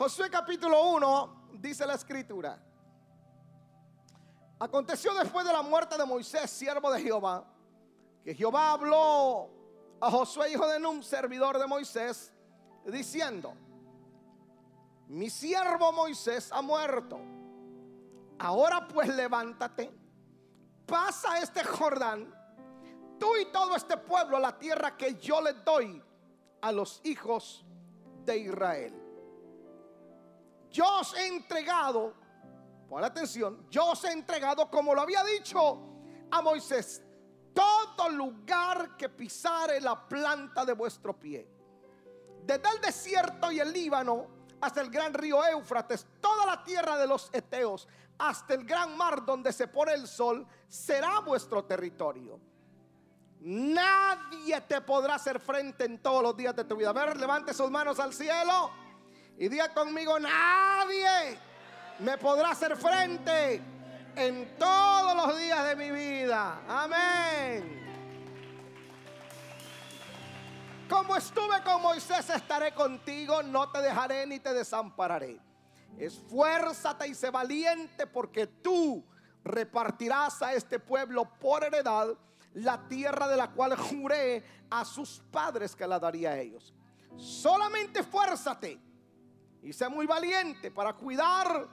Josué capítulo 1 dice la escritura. Aconteció después de la muerte de Moisés, siervo de Jehová, que Jehová habló a Josué, hijo de Num, servidor de Moisés, diciendo, mi siervo Moisés ha muerto. Ahora pues levántate, pasa este Jordán, tú y todo este pueblo la tierra que yo le doy a los hijos de Israel. Yo os he entregado, pon atención, yo os he entregado como lo había dicho a Moisés, todo lugar que pisare la planta de vuestro pie. Desde el desierto y el Líbano hasta el gran río Éufrates, toda la tierra de los Eteos, hasta el gran mar donde se pone el sol, será vuestro territorio. Nadie te podrá hacer frente en todos los días de tu vida. A ver, levante sus manos al cielo y diga conmigo, nadie me podrá hacer frente en todos los días de mi vida. Amén. Como estuve con Moisés, estaré contigo, no te dejaré ni te desampararé. Esfuérzate y sé valiente porque tú repartirás a este pueblo por heredad la tierra de la cual juré a sus padres que la daría a ellos. Solamente esfuérzate y sé muy valiente para cuidar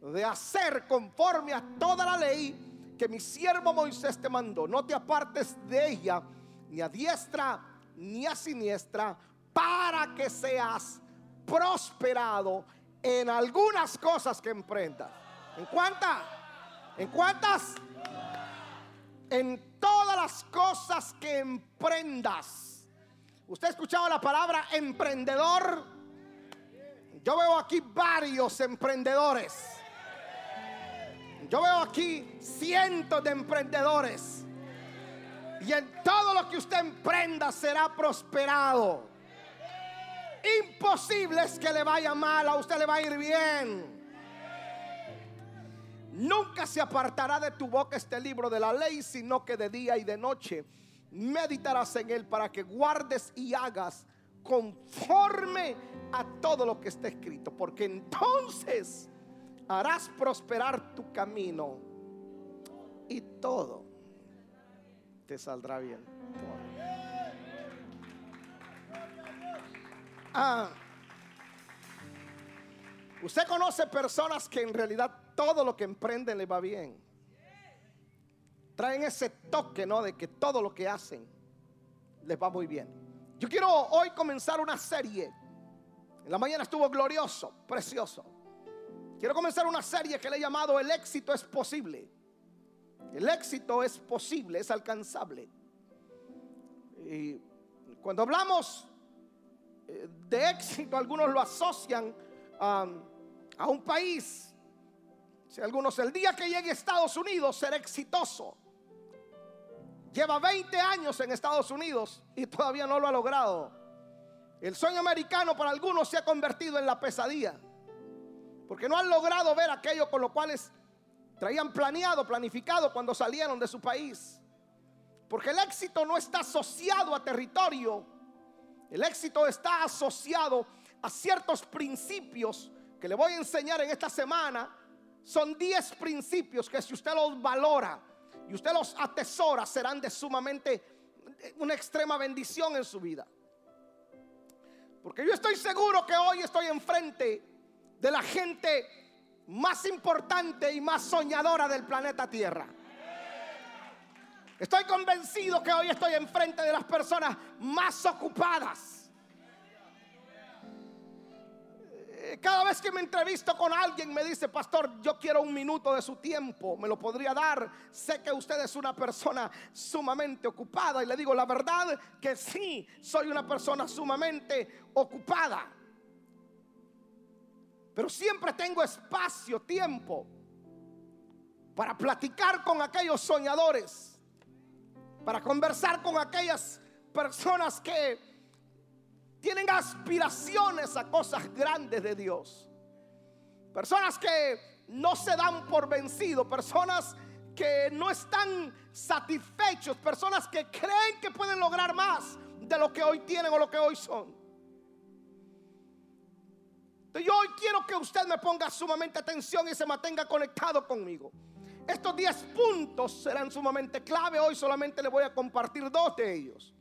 de hacer conforme a toda la ley que mi siervo Moisés te mandó. No te apartes de ella ni a diestra ni a siniestra para que seas prosperado en algunas cosas que emprendas. ¿En cuántas? ¿En cuántas? En todas las cosas que emprendas. ¿Usted ha escuchado la palabra emprendedor? Yo veo aquí varios emprendedores. Yo veo aquí cientos de emprendedores. Y en todo lo que usted emprenda será prosperado. Imposible es que le vaya mal, a usted le va a ir bien. Nunca se apartará de tu boca este libro de la ley, sino que de día y de noche meditarás en él para que guardes y hagas conforme a todo lo que está escrito, porque entonces harás prosperar tu camino y todo te saldrá bien. Ah, usted conoce personas que en realidad todo lo que emprenden le va bien. Traen ese toque, ¿no? De que todo lo que hacen les va muy bien. Yo quiero hoy comenzar una serie. En la mañana estuvo glorioso, precioso. Quiero comenzar una serie que le he llamado El éxito es posible. El éxito es posible, es alcanzable. Y cuando hablamos eh, de éxito, algunos lo asocian a, a un país. Si algunos, el día que llegue a Estados Unidos será exitoso. Lleva 20 años en Estados Unidos y todavía no lo ha logrado. El sueño americano para algunos se ha convertido en la pesadilla. Porque no han logrado ver aquello con lo cuales traían planeado, planificado cuando salieron de su país. Porque el éxito no está asociado a territorio. El éxito está asociado a ciertos principios que le voy a enseñar en esta semana. Son 10 principios que si usted los valora y usted los atesora, serán de sumamente una extrema bendición en su vida. Porque yo estoy seguro que hoy estoy enfrente de la gente más importante y más soñadora del planeta Tierra. Estoy convencido que hoy estoy enfrente de las personas más ocupadas. Cada vez que me entrevisto con alguien me dice, pastor, yo quiero un minuto de su tiempo, me lo podría dar. Sé que usted es una persona sumamente ocupada y le digo la verdad que sí, soy una persona sumamente ocupada. Pero siempre tengo espacio, tiempo para platicar con aquellos soñadores, para conversar con aquellas personas que tienen aspiraciones a cosas grandes de Dios. Personas que no se dan por vencido, personas que no están satisfechos, personas que creen que pueden lograr más de lo que hoy tienen o lo que hoy son. Entonces yo hoy quiero que usted me ponga sumamente atención y se mantenga conectado conmigo. Estos 10 puntos serán sumamente clave. Hoy solamente le voy a compartir dos de ellos.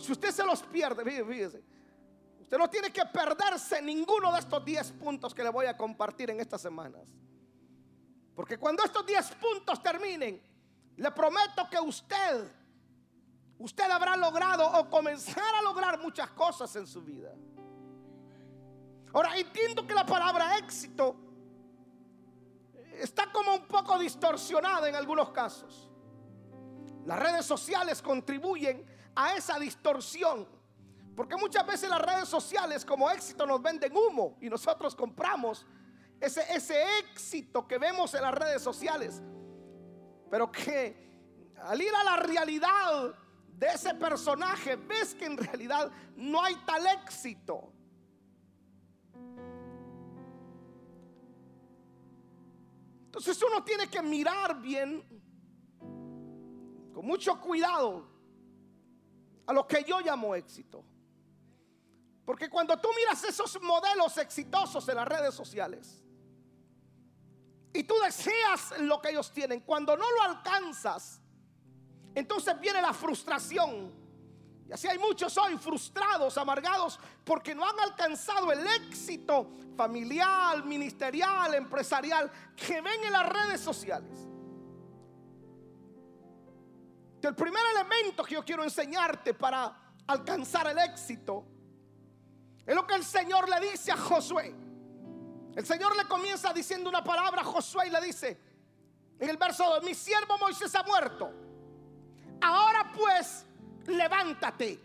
Si usted se los pierde, fíjese, usted no tiene que perderse ninguno de estos 10 puntos que le voy a compartir en estas semanas. Porque cuando estos 10 puntos terminen, le prometo que usted, usted habrá logrado o comenzar a lograr muchas cosas en su vida. Ahora, entiendo que la palabra éxito está como un poco distorsionada en algunos casos. Las redes sociales contribuyen a esa distorsión. Porque muchas veces las redes sociales como éxito nos venden humo y nosotros compramos ese, ese éxito que vemos en las redes sociales. Pero que al ir a la realidad de ese personaje ves que en realidad no hay tal éxito. Entonces uno tiene que mirar bien, con mucho cuidado, a lo que yo llamo éxito. Porque cuando tú miras esos modelos exitosos en las redes sociales y tú deseas lo que ellos tienen, cuando no lo alcanzas, entonces viene la frustración. Y así hay muchos hoy frustrados, amargados, porque no han alcanzado el éxito familiar, ministerial, empresarial que ven en las redes sociales. El primer elemento que yo quiero enseñarte para alcanzar el éxito es lo que el Señor le dice a Josué. El Señor le comienza diciendo una palabra a Josué y le dice en el verso 2, mi siervo Moisés ha muerto. Ahora pues levántate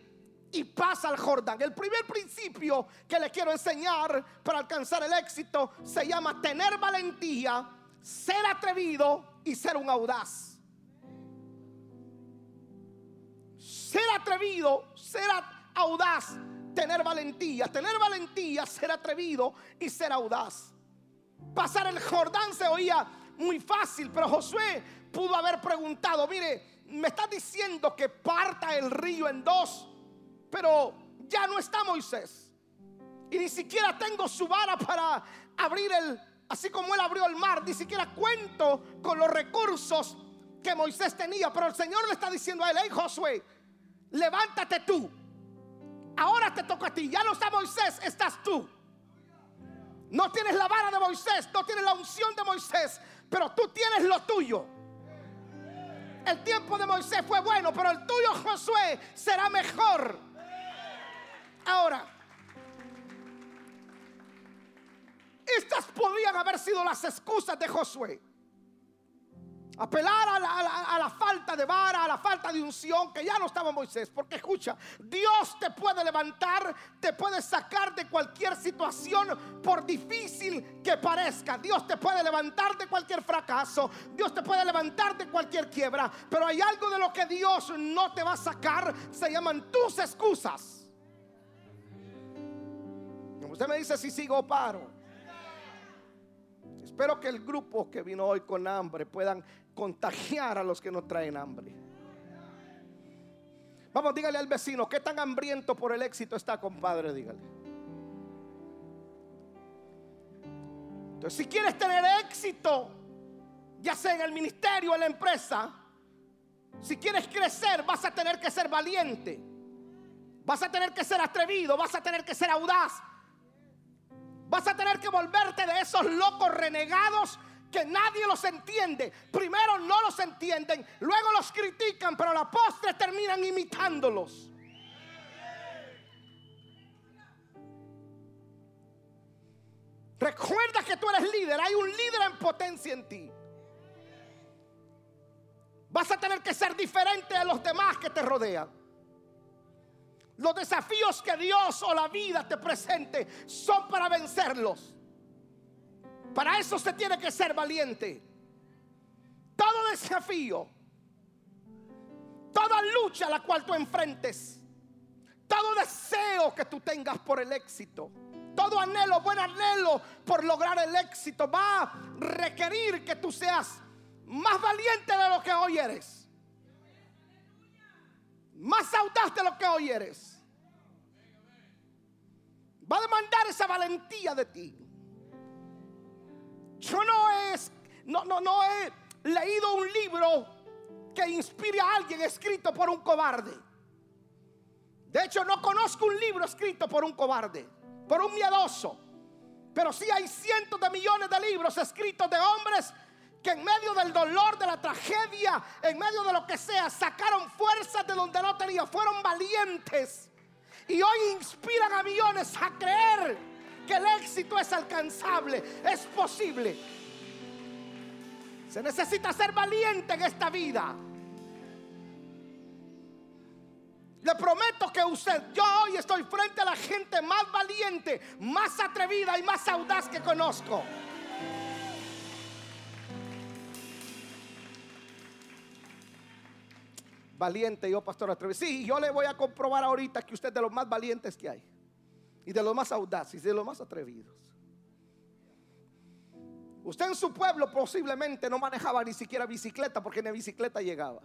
y pasa al Jordán. El primer principio que le quiero enseñar para alcanzar el éxito se llama tener valentía, ser atrevido y ser un audaz. Ser atrevido, ser audaz, tener valentía, tener valentía, ser atrevido y ser audaz. Pasar el Jordán se oía muy fácil, pero Josué pudo haber preguntado, mire, me está diciendo que parta el río en dos, pero ya no está Moisés. Y ni siquiera tengo su vara para abrir el, así como él abrió el mar, ni siquiera cuento con los recursos que Moisés tenía. Pero el Señor le está diciendo a él, hey Josué, levántate tú. Ahora te toca a ti. Ya no está Moisés, estás tú. No tienes la vara de Moisés, no tienes la unción de Moisés, pero tú tienes lo tuyo. El tiempo de Moisés fue bueno, pero el tuyo, Josué, será mejor. Ahora, estas podrían haber sido las excusas de Josué. Apelar a la, falta de vara, a la falta de unción, que ya no estaba Moisés. Porque escucha, Dios te puede levantar, te puede sacar de cualquier situación, por difícil que parezca. Dios te puede levantar de cualquier fracaso. Dios te puede levantar de cualquier quiebra. Pero hay algo de lo que Dios no te va a sacar. Se llaman tus excusas. Usted me dice si sigo o paro. Espero que el grupo que vino hoy con hambre puedan contagiar a los que no traen hambre. Vamos, dígale al vecino, ¿qué tan hambriento por el éxito está, compadre? Dígale. Entonces, si quieres tener éxito, ya sea en el ministerio o en la empresa, si quieres crecer, vas a tener que ser valiente. Vas a tener que ser atrevido, vas a tener que ser audaz. Vas a tener que volverte de esos locos renegados que nadie los entiende. Primero no los entienden, luego los critican, pero a la postre terminan imitándolos. Recuerda que tú eres líder, hay un líder en potencia en ti. Vas a tener que ser diferente a los demás que te rodean. Los desafíos que Dios o la vida te presente son para vencerlos. Para eso se tiene que ser valiente. Todo desafío, toda lucha a la cual tú enfrentes, todo deseo que tú tengas por el éxito, todo anhelo, buen anhelo por lograr el éxito, va a requerir que tú seas más valiente de lo que hoy eres. Más audaz de lo que hoy eres. Va a demandar esa valentía de ti. Yo no no, no, no he leído un libro que inspire a alguien escrito por un cobarde. De hecho, no conozco un libro escrito por un cobarde, por un miedoso. Pero sí hay cientos de millones de libros escritos de hombres que en medio del dolor, de la tragedia, en medio de lo que sea, sacaron fuerzas de donde no tenían, fueron valientes. Y hoy inspiran a millones a creer que el éxito es alcanzable, es posible. Se necesita ser valiente en esta vida. Le prometo que usted, yo hoy estoy frente a la gente más valiente, más atrevida y más audaz que conozco. Valiente yo, pastor atrevido. Sí, yo le voy a comprobar ahorita que usted es de los más valientes que hay. Y de los más audaces y de los más atrevidos. Usted en su pueblo posiblemente no manejaba ni siquiera bicicleta porque ni bicicleta llegaba.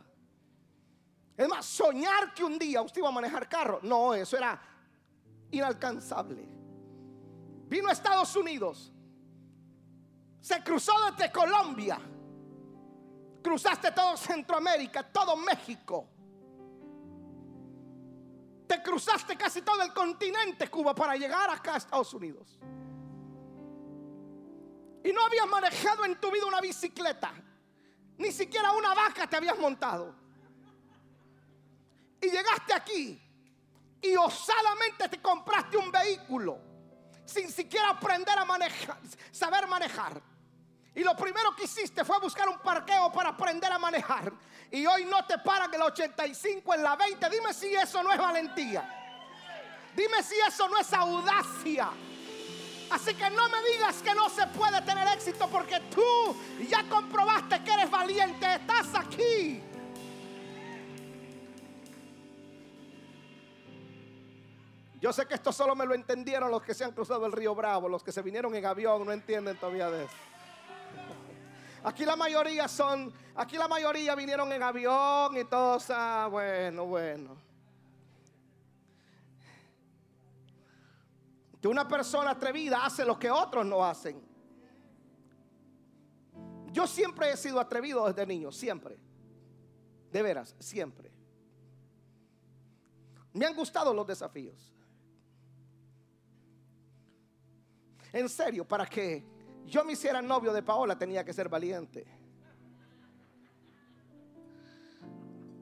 Es más, soñar que un día usted iba a manejar carro. No, eso era inalcanzable. Vino a Estados Unidos. Se cruzó desde Colombia. Cruzaste todo Centroamérica, todo México. Te cruzaste casi todo el continente Cuba para llegar acá a Estados Unidos. Y no habías manejado en tu vida una bicicleta. Ni siquiera una vaca te habías montado y llegaste aquí y osadamente te compraste un vehículo sin siquiera aprender a manejar, saber manejar. Y lo primero que hiciste fue buscar un parqueo para aprender a manejar. Y hoy no te paran el 85 en la 20. Dime si eso no es valentía. Dime si eso no es audacia. Así que no me digas que no se puede tener éxito porque tú ya comprobaste que eres valiente. Estás aquí. Yo sé que esto solo me lo entendieron los que se han cruzado el río Bravo, los que se vinieron en avión, no entienden todavía de eso. Aquí la mayoría son, aquí la mayoría vinieron en avión y todos, ah, bueno, bueno. Que una persona atrevida hace lo que otros no hacen. Yo siempre he sido atrevido desde niño, siempre. De veras, siempre. Me han gustado los desafíos. En serio, para que yo me hiciera novio de Paola tenía que ser valiente.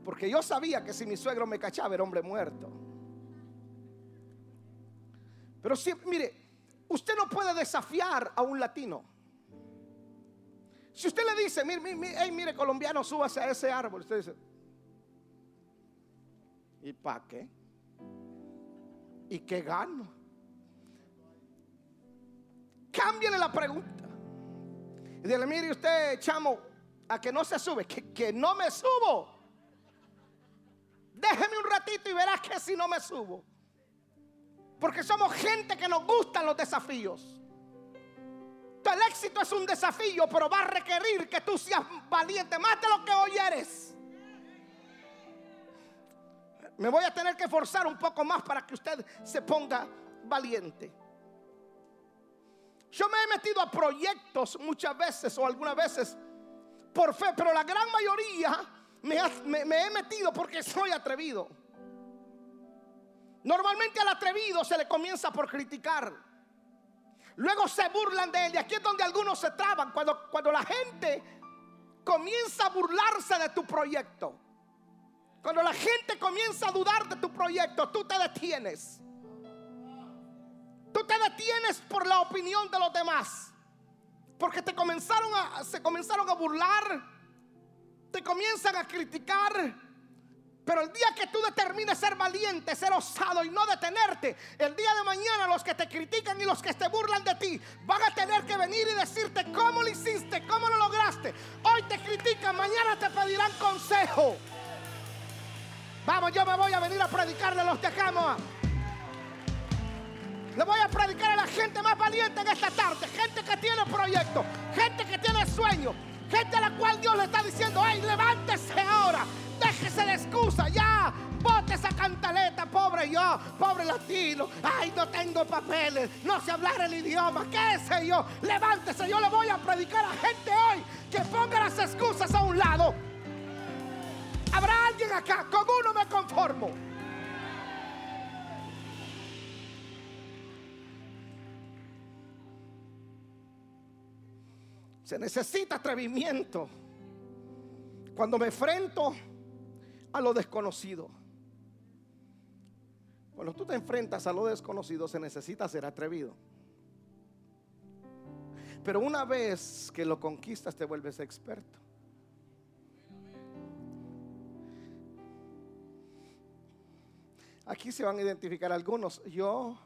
Porque yo sabía que si mi suegro me cachaba era hombre muerto. Pero si, mire, usted no puede desafiar a un latino. Si usted le dice, mire, mire, mire colombiano, súbase a ese árbol, usted dice, ¿y para qué? ¿Y qué gano? Cámbiale la pregunta. Dile, mire usted, chamo, a que no se sube, que, que no me subo. Déjeme un ratito y verás que si no me subo. Porque somos gente que nos gustan los desafíos. El éxito es un desafío, pero va a requerir que tú seas valiente más de lo que hoy eres. Me voy a tener que forzar un poco más para que usted se ponga valiente. Yo me he metido a proyectos muchas veces o algunas veces por fe, pero la gran mayoría me, he metido porque soy atrevido. Normalmente al atrevido se le comienza por criticar. Luego se burlan de él. Y aquí es donde algunos se traban. Cuando, cuando la gente comienza a burlarse de tu proyecto. Cuando la gente comienza a dudar de tu proyecto, tú te detienes. Tú te detienes por la opinión de los demás. Porque te comenzaron a, se comenzaron a burlar. Te comienzan a criticar. Pero el día que tú determines ser valiente, ser osado y no detenerte, el día de mañana los que te critican y los que te burlan de ti van a tener que venir y decirte cómo lo hiciste, cómo lo lograste. Hoy te critican, mañana te pedirán consejo. Vamos, yo me voy a venir a predicarle a los de le voy a predicar a la gente más valiente en esta tarde. Gente que tiene proyectos, gente que tiene sueños, gente a la cual Dios le está diciendo, ay, levántese ahora, déjese de excusa, ya. Bote esa cantaleta, pobre yo, pobre latino. Ay, no tengo papeles, no sé hablar el idioma, qué sé yo. Levántese, yo le voy a predicar a gente hoy que ponga las excusas a un lado. Habrá alguien acá, con uno me conformo. Se necesita atrevimiento cuando me enfrento a lo desconocido. Cuando tú te enfrentas a lo desconocido se necesita ser atrevido. Pero una vez que lo conquistas te vuelves experto. Aquí se van a identificar algunos. Yo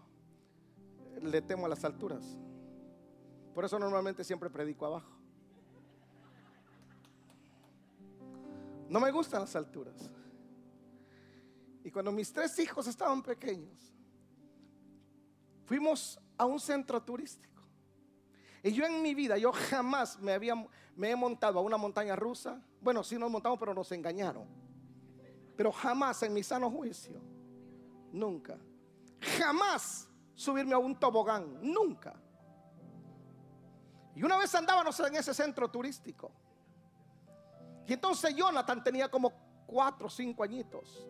le temo a las alturas. Por eso normalmente siempre predico abajo. No me gustan las alturas. Y cuando mis tres hijos estaban pequeños, fuimos a un centro turístico. Y yo en mi vida, yo jamás me, había, me he montado a una montaña rusa. Bueno, sí nos montamos, pero nos engañaron. Pero jamás en mi sano juicio, nunca. Jamás subirme a un tobogán, nunca. Y una vez andábamos en ese centro turístico. Y entonces Jonathan tenía como cuatro o cinco añitos.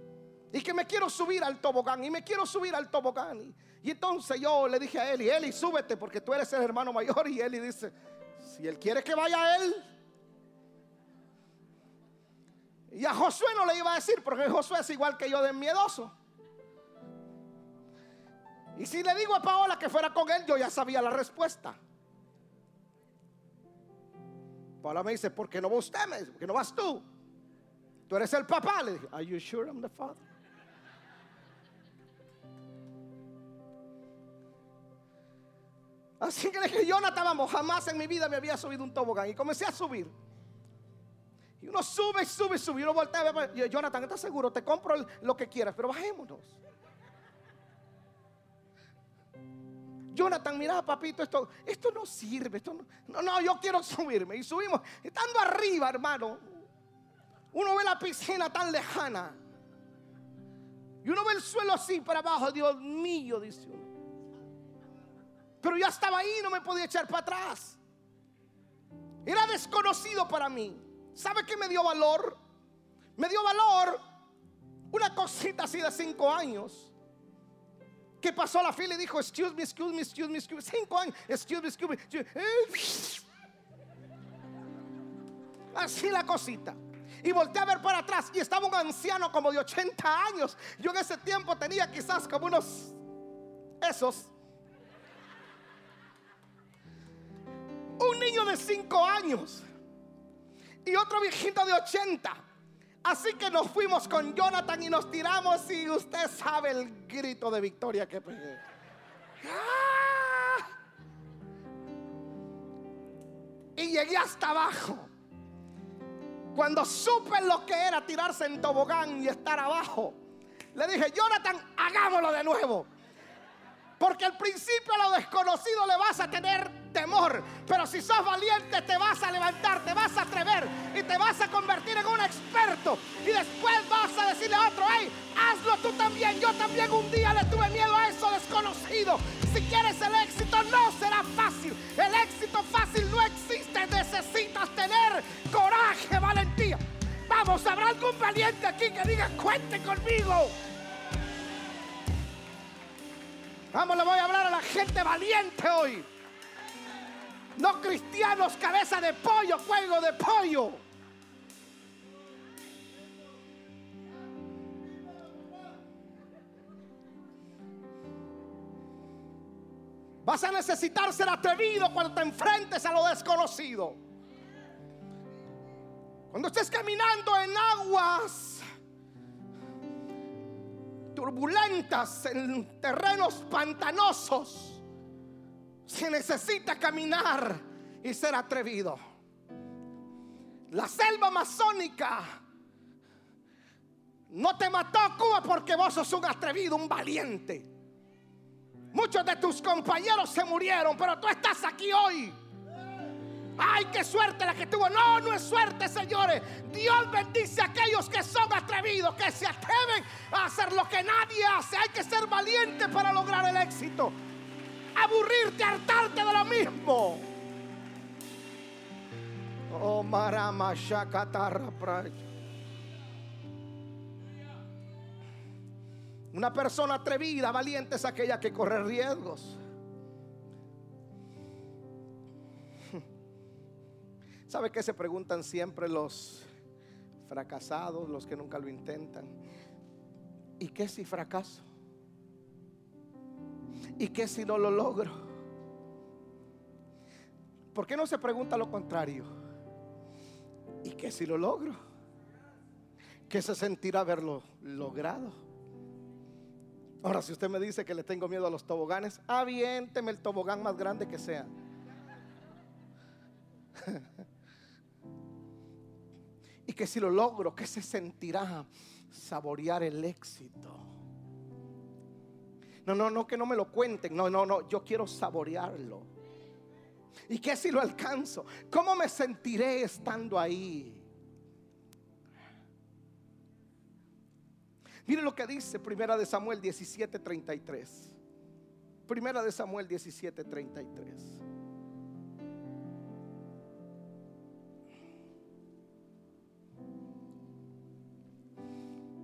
Y que me quiero subir al tobogán. Y me quiero subir al tobogán. Y, entonces yo le dije a Eli, Eli, súbete porque tú eres el hermano mayor. Y Eli dice, si él quiere que vaya él. Y a Josué no le iba a decir porque Josué es igual que yo de miedoso. Y si le digo a Paola que fuera con él, yo ya sabía la respuesta. Paola me dice, ¿por qué no va usted? ¿Por qué no vas tú? Tú eres el papá. Le dije, Are you sure I'm the father? Así que le dije, Jonathan, vamos, jamás en mi vida me había subido un tobogán. Y comencé a subir. Y uno sube, sube, sube. Y uno voltea ver, y Jonathan, ¿estás seguro? Te compro lo que quieras, pero bajémonos. Jonathan, mira, papito, esto, esto no sirve. Esto no, no, yo quiero subirme. Y subimos, estando arriba, hermano. Uno ve la piscina tan lejana. Y uno ve el suelo así para abajo. Dios mío, dice uno. Pero ya estaba ahí, no me podía echar para atrás. Era desconocido para mí. ¿Sabe qué me dio valor? Me dio valor una cosita así de cinco años. Pasó la fila y dijo, excuse me, excuse me, excuse me, excuse me. Cinco años, excuse me, excuse me. Así la cosita. Y volteé a ver para atrás y estaba un anciano como de 80 años. Yo en ese tiempo tenía quizás como unos esos. Un niño de 5 años y otro viejito de 80. Así que nos fuimos con Jonathan y nos tiramos y usted sabe el grito de victoria que pegué. ¡Ah! Y llegué hasta abajo. Cuando supe lo que era tirarse en tobogán y estar abajo, le dije, Jonathan, hagámoslo de nuevo. Porque al principio a lo desconocido le vas a tener temor. Pero si sos valiente te vas a levantar, te vas a atrever y te vas a convertir en un experto. Y después vas a decirle a otro, hey, hazlo tú también. Yo también un día le tuve miedo a eso desconocido. Si quieres el éxito no será fácil. El éxito fácil no existe. Necesitas tener coraje, valentía. Vamos, ¿habrá algún valiente aquí que diga, cuente conmigo? Vamos, le voy a hablar a la gente valiente hoy. No cristianos, cabeza de pollo, cuello de pollo. Vas a necesitar ser atrevido cuando te enfrentes a lo desconocido. Cuando estés caminando en aguas turbulentas, en terrenos pantanosos, se necesita caminar y ser atrevido. La selva amazónica no te mató Cuba porque vos sos un atrevido, un valiente. Muchos de tus compañeros se murieron, pero tú estás aquí hoy. Ay, qué suerte la que tuvo. No, no es suerte, señores. Dios bendice a aquellos que son atrevidos, que se atreven a hacer lo que nadie hace. Hay que ser valiente para lograr el éxito. Aburrirte, hartarte de lo mismo. Oh, marama, Una persona atrevida, valiente es aquella que corre riesgos. ¿Sabe qué se preguntan siempre los fracasados, los que nunca lo intentan? ¿Y qué si fracaso? ¿Y qué si no lo logro? ¿Por qué no se pregunta lo contrario? ¿Y qué si lo logro? ¿Qué se sentirá haberlo logrado? Ahora, si usted me dice que le tengo miedo a los toboganes, aviénteme el tobogán más grande que sea. y que si lo logro, ¿qué se sentirá saborear el éxito? No, no, no, que no me lo cuenten. No, no, no, yo quiero saborearlo. ¿Y qué si lo alcanzo? ¿Cómo me sentiré estando ahí? Mire lo que dice Primera de Samuel 17:33. Primera de Samuel 17:33.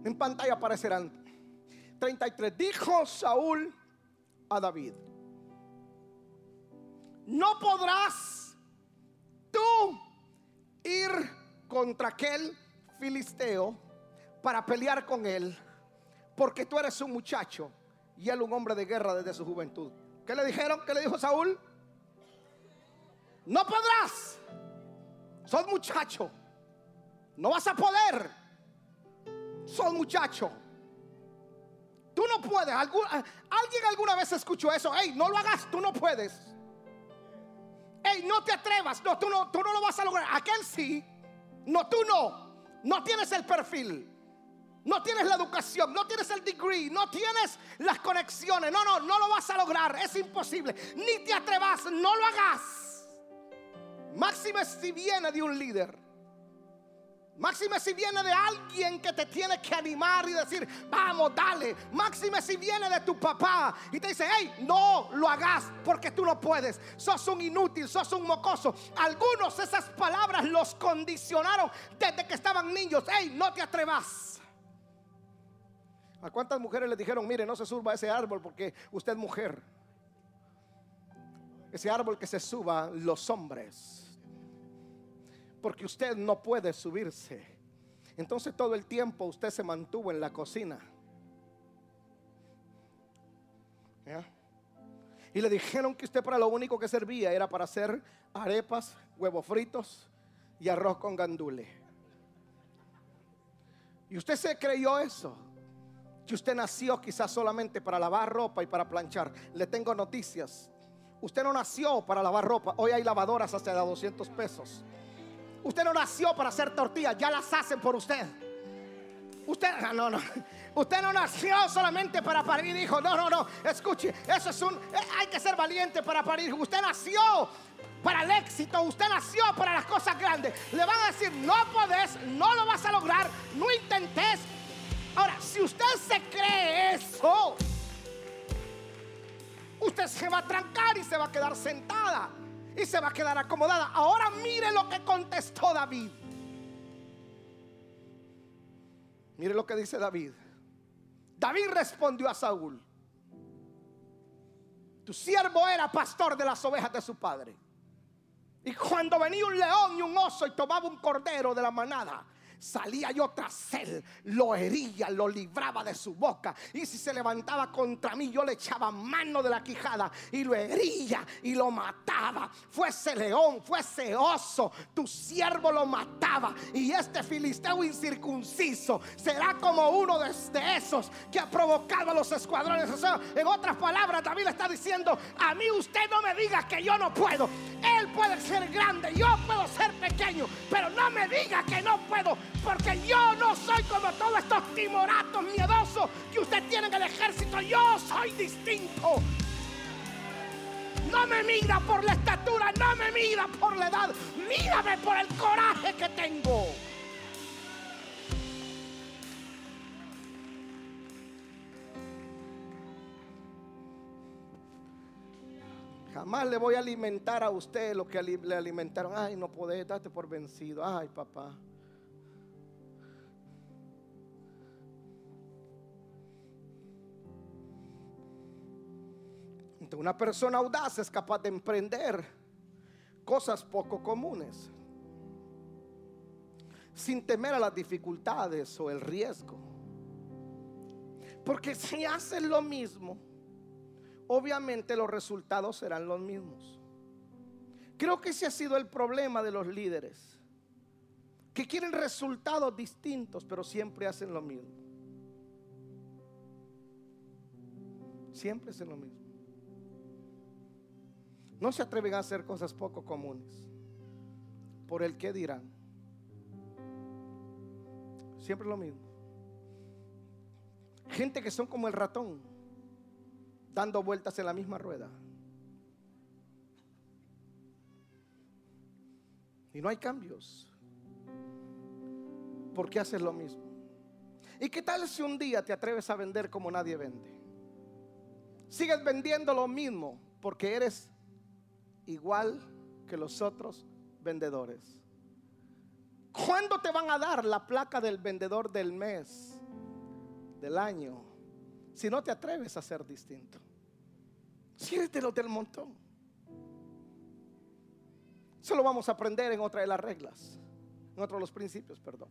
En pantalla aparecerán 33. Dijo Saúl a David, no podrás tú ir contra aquel filisteo para pelear con él, porque tú eres un muchacho y él un hombre de guerra desde su juventud. ¿Qué le dijeron? ¿Qué le dijo Saúl? No podrás. Sos muchacho. No vas a poder son muchachos. Tú no puedes. ¿Alguien alguna vez escuchó eso? Hey, no lo hagas, tú no puedes. Hey, no te atrevas. No, tú no, tú no lo vas a lograr. Aquel sí. No, tú no. No tienes el perfil. No tienes la educación, no tienes el degree, no tienes las conexiones. No, no, no lo vas a lograr. Es imposible. Ni te atrevas, no lo hagas. Máxime si viene de un líder. Máxime si viene de alguien que te tiene que animar y decir, vamos, dale. Máxime si viene de tu papá y te dice, hey, no lo hagas porque tú no puedes. Sos un inútil, sos un mocoso. Algunos esas palabras los condicionaron desde que estaban niños. Hey, no te atrevas. ¿A cuántas mujeres le dijeron, mire, no se suba a ese árbol porque usted es mujer? Ese árbol que se suba los hombres porque usted no puede subirse. Entonces todo el tiempo usted se mantuvo en la cocina. Y le dijeron que usted para lo único que servía era para hacer arepas, huevos fritos y arroz con gandule. Y usted se creyó eso. Que usted nació quizás solamente para lavar ropa y para planchar. Le tengo noticias. Usted no nació para lavar ropa. Hoy hay lavadoras hasta de 200 pesos. Usted no nació para hacer tortillas, ya las hacen por usted. Usted, no, no. Usted no nació solamente para parir, hijo. No, no, no. Escuche, eso es un. Eh, hay que ser valiente para parir. Usted nació para el éxito. Usted nació para las cosas grandes. Le van a decir, no podés, no lo vas a lograr, no intentes. Ahora, si usted se cree eso, usted se va a trancar y se va a quedar sentada y se va a quedar acomodada. Ahora mire lo que contestó David. Mire lo que dice David. David respondió a Saúl. Tu siervo era pastor de las ovejas de su padre. Y cuando venía un león y un oso y tomaba un cordero de la manada, salía yo tras él, lo hería, lo libraba de su boca. Y si se levantaba contra mí, yo le echaba mano de la quijada y lo hería y lo mataba. Fuese león, fuese oso, tu siervo lo mataba. Y este filisteo incircunciso será como uno de, esos que ha provocado a los escuadrones. en otras palabras, David está diciendo: A mí usted no me diga que yo no puedo. Él puede ser grande, yo puedo ser pequeño, pero no me diga que no puedo porque yo no soy como todos estos timoratos miedosos que usted tiene en el ejército. Yo soy distinto. No me mira por la estatura, no me mira por la edad. Mírame por el coraje que tengo. Jamás le voy a alimentar a usted lo que le alimentaron. Ay, no podés, date por vencido. Ay, papá. Una persona audaz es capaz de emprender cosas poco comunes sin temer a las dificultades o el riesgo. Porque si hacen lo mismo, obviamente los resultados serán los mismos. Creo que ese ha sido el problema de los líderes, que quieren resultados distintos, pero siempre hacen lo mismo. Siempre hacen lo mismo. No se atreven a hacer cosas poco comunes. Por el que dirán. Siempre lo mismo. Gente que son como el ratón, dando vueltas en la misma rueda. Y no hay cambios. Porque haces lo mismo. ¿Y qué tal si un día te atreves a vender como nadie vende? Sigues vendiendo lo mismo porque eres igual que los otros vendedores. ¿Cuándo te van a dar la placa del vendedor del mes, del año, si no te atreves a ser distinto? Si del montón. Eso lo vamos a aprender en otra de las reglas, en otro de los principios, perdón.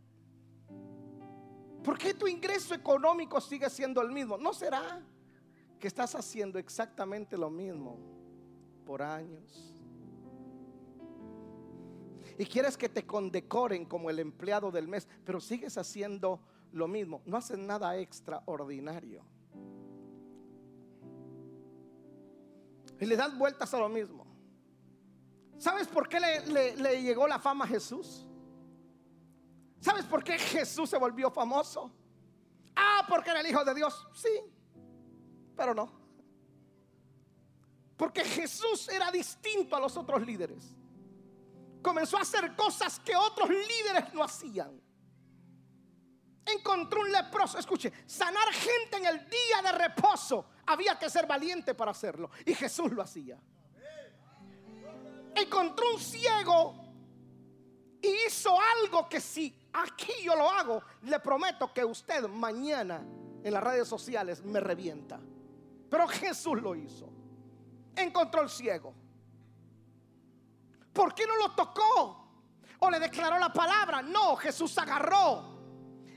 ¿Por qué tu ingreso económico sigue siendo el mismo? ¿No será que estás haciendo exactamente lo mismo por años. Y quieres que te condecoren como el empleado del mes, pero sigues haciendo lo mismo. No haces nada extraordinario. Y le das vueltas a lo mismo. ¿Sabes por qué le, le llegó la fama a Jesús? ¿Sabes por qué Jesús se volvió famoso? Ah, porque era el Hijo de Dios. Sí, pero no. Porque Jesús era distinto a los otros líderes. Comenzó a hacer cosas que otros líderes no hacían. Encontró un leproso, escuche, sanar gente en el día de reposo. Había que ser valiente para hacerlo. Y Jesús lo hacía. Encontró un ciego y hizo algo que si aquí yo lo hago, le prometo que usted mañana en las redes sociales me revienta. Pero Jesús lo hizo encontró el ciego? ¿Por qué no lo tocó? ¿O le declaró la palabra? No, Jesús agarró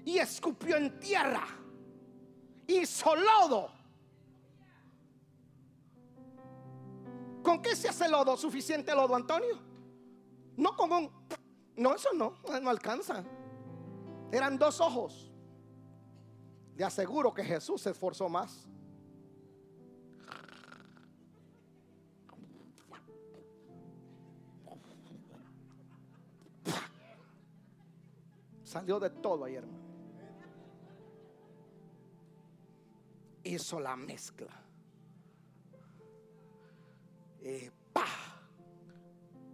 y escupió en tierra. Hizo lodo. ¿Con qué se hace lodo? ¿Suficiente lodo, Antonio? No con un... No, eso no, no alcanza. Eran dos ojos. Le aseguro que Jesús se esforzó más. Salió de todo ayer, hermano. Hizo la mezcla.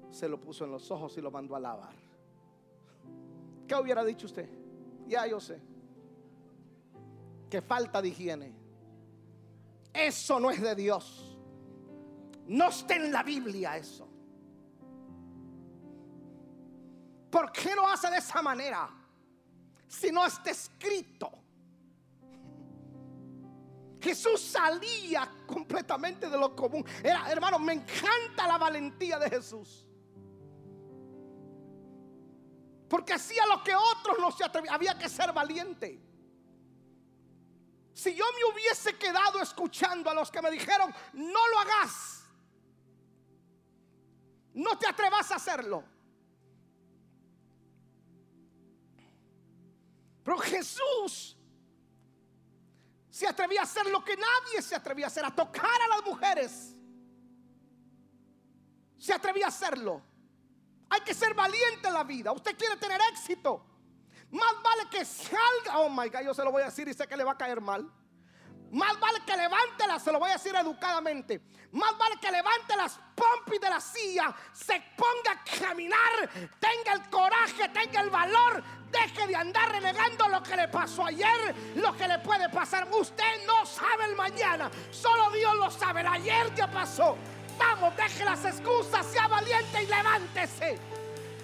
Se lo puso en los ojos y lo mandó a lavar. ¿Qué hubiera dicho usted? Ya yo sé. Que falta de higiene. Eso no es de Dios. No está en la Biblia eso. ¿Por qué lo hace de esa manera? Si no está escrito. Jesús salía completamente de lo común. Era, hermano, me encanta la valentía de Jesús. Porque hacía lo que otros no se atrevían. Había que ser valiente. Si yo me hubiese quedado escuchando a los que me dijeron, no lo hagas. No te atrevas a hacerlo. Pero Jesús se atrevía a hacer lo que nadie se atrevía a hacer, a tocar a las mujeres. Se atrevía a hacerlo. Hay que ser valiente en la vida. Usted quiere tener éxito. Más vale que salga. Oh my God, yo se lo voy a decir y sé que le va a caer mal. Más vale que levante las, se lo voy a decir educadamente. Más vale que levante de la silla, se ponga a caminar, tenga el coraje, tenga el valor, deje de andar renegando lo que le pasó ayer, lo que le puede pasar. Usted no sabe el mañana, solo Dios lo sabe. Ayer ya pasó. Vamos, deje las excusas, sea valiente y levántese.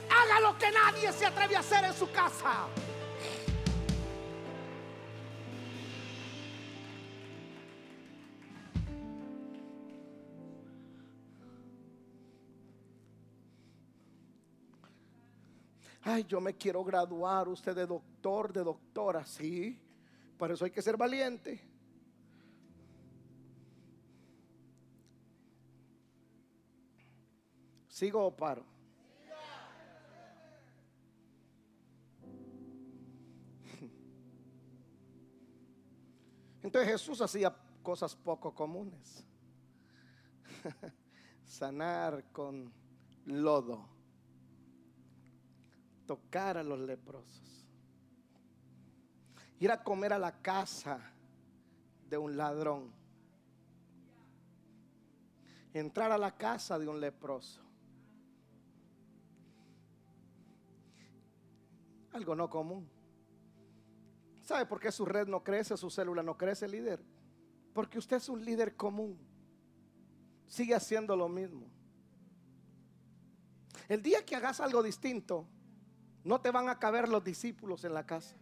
Haga lo que nadie se atreve a hacer en su casa. Ay, yo me quiero graduar, usted de doctor, de doctora, sí. Por eso hay que ser valiente. ¿Sigo o paro? Entonces Jesús hacía cosas poco comunes. Sanar con lodo tocar a los leprosos, ir a comer a la casa de un ladrón, entrar a la casa de un leproso. Algo no común. ¿Sabe por qué su red no crece, su célula no crece, líder? Porque usted es un líder común. Sigue haciendo lo mismo. El día que hagas algo distinto, no te van a caber los discípulos en la casa.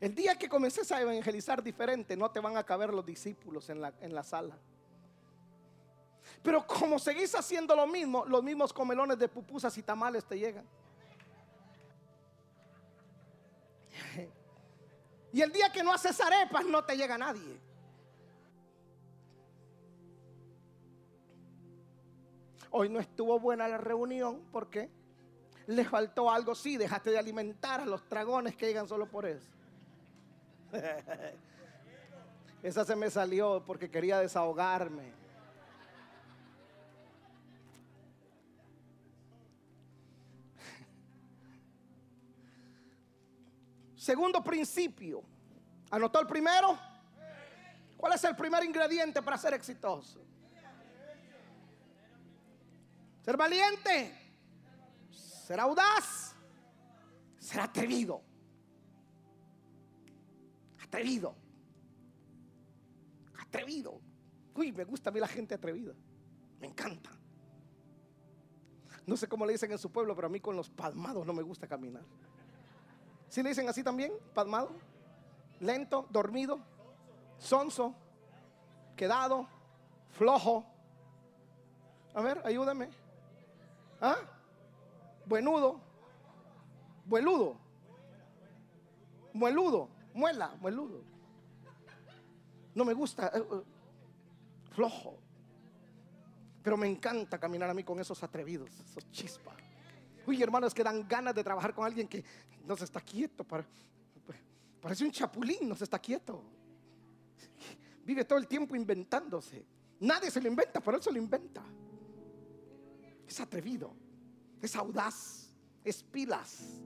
El día que comiences a evangelizar diferente, no te van a caber los discípulos en la, en la sala. Pero como seguís haciendo lo mismo, los mismos comelones de pupusas y tamales te llegan. Y el día que no haces arepas, no te llega nadie. Hoy no estuvo buena la reunión porque le faltó algo. Sí, dejaste de alimentar a los dragones que llegan solo por eso. Esa se me salió porque quería desahogarme. Segundo principio. ¿Anotó el primero? ¿Cuál es el primer ingrediente para ser exitoso? Ser valiente. Ser audaz. Ser atrevido. Atrevido. Atrevido. Uy, me gusta a mí la gente atrevida. Me encanta. No sé cómo le dicen en su pueblo, pero a mí con los palmados no me gusta caminar. ¿Sí le dicen así también? Palmado. Lento, dormido, sonso, quedado, flojo. A ver, ayúdame. ¿Ah? Buenudo. Bueludo. Mueludo. Muela, mueludo. No me gusta. Eh, eh, flojo. Pero me encanta caminar a mí con esos atrevidos, esos chispas. Uy, hermanos, que dan ganas de trabajar con alguien que no se está quieto. Para, parece un chapulín, no se está quieto. Vive todo el tiempo inventándose. Nadie se lo inventa, pero él se lo inventa. Es atrevido, es audaz, es pilas.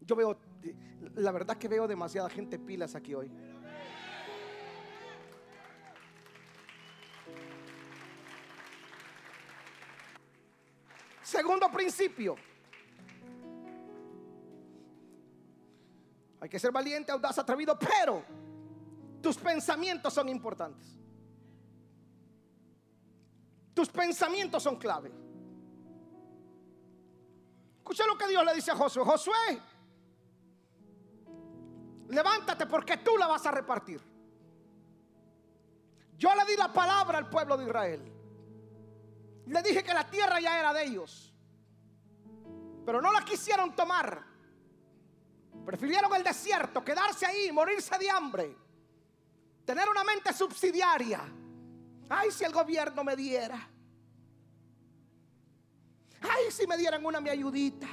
Yo veo, la verdad que veo demasiada gente pilas aquí hoy. Segundo principio. Hay que ser valiente, audaz, atrevido, pero tus pensamientos son importantes. Tus pensamientos son clave. Escucha lo que Dios le dice a Josué. Josué, levántate porque tú la vas a repartir. Yo le di la palabra al pueblo de Israel. Le dije que la tierra ya era de ellos. Pero no la quisieron tomar. Prefirieron el desierto, quedarse ahí, morirse de hambre. Tener una mente subsidiaria Ay, si el gobierno me diera. Ay, si me dieran una mi ayudita.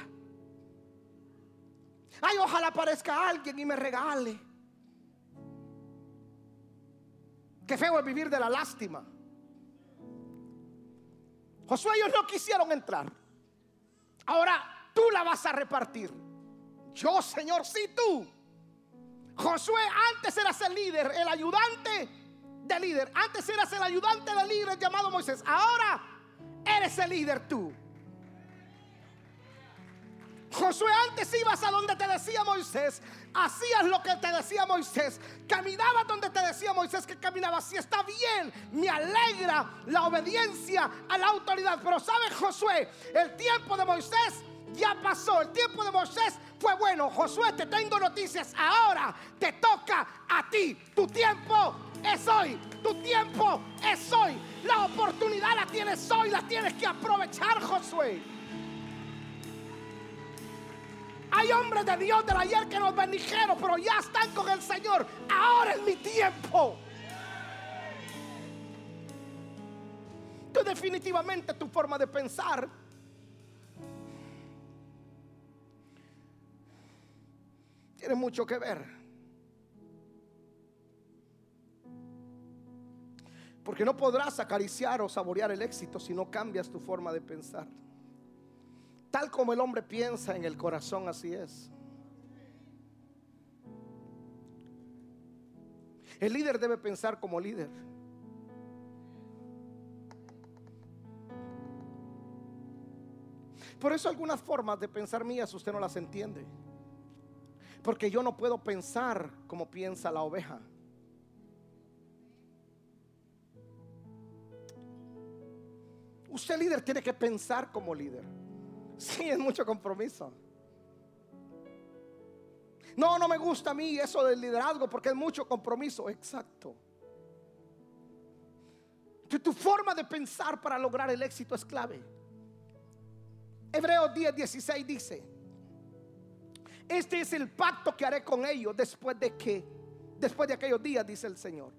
Ay, ojalá aparezca alguien y me regale. Qué feo es vivir de la lástima. Josué, ellos no quisieron entrar. Ahora tú la vas a repartir. Yo, Señor, sí tú. Josué antes eras el líder, el ayudante del líder. Antes eras el ayudante del líder llamado Moisés. Ahora eres el líder tú. Josué, antes ibas a donde te decía Moisés, hacías lo que te decía Moisés, caminabas donde te decía Moisés que caminabas. Si está bien, me alegra la obediencia a la autoridad. Pero sabes, Josué, el tiempo de Moisés ya pasó. El tiempo de Moisés fue bueno. Josué, te tengo noticias. Ahora te toca a ti. Tu tiempo es hoy. Tu tiempo es hoy. La oportunidad la tienes hoy. La tienes que aprovechar, Josué. Hay hombres de Dios del ayer que nos bendijeron, pero ya están con el Señor. Ahora es mi tiempo. Tú definitivamente tu forma de pensar tiene mucho que ver. Porque no podrás acariciar o saborear el éxito si no cambias tu forma de pensar. Tal como el hombre piensa en el corazón, así es. El líder debe pensar como líder. Por eso algunas formas de pensar mías usted no las entiende. Porque yo no puedo pensar como piensa la oveja. Usted líder tiene que pensar como líder. Sí, es mucho compromiso. No, no me gusta a mí eso del liderazgo porque es mucho compromiso. Exacto. Tu forma de pensar para lograr el éxito es clave. Hebreos 10, 16 dice, este es el pacto que haré con ellos después de que, después de aquellos días, dice el Señor.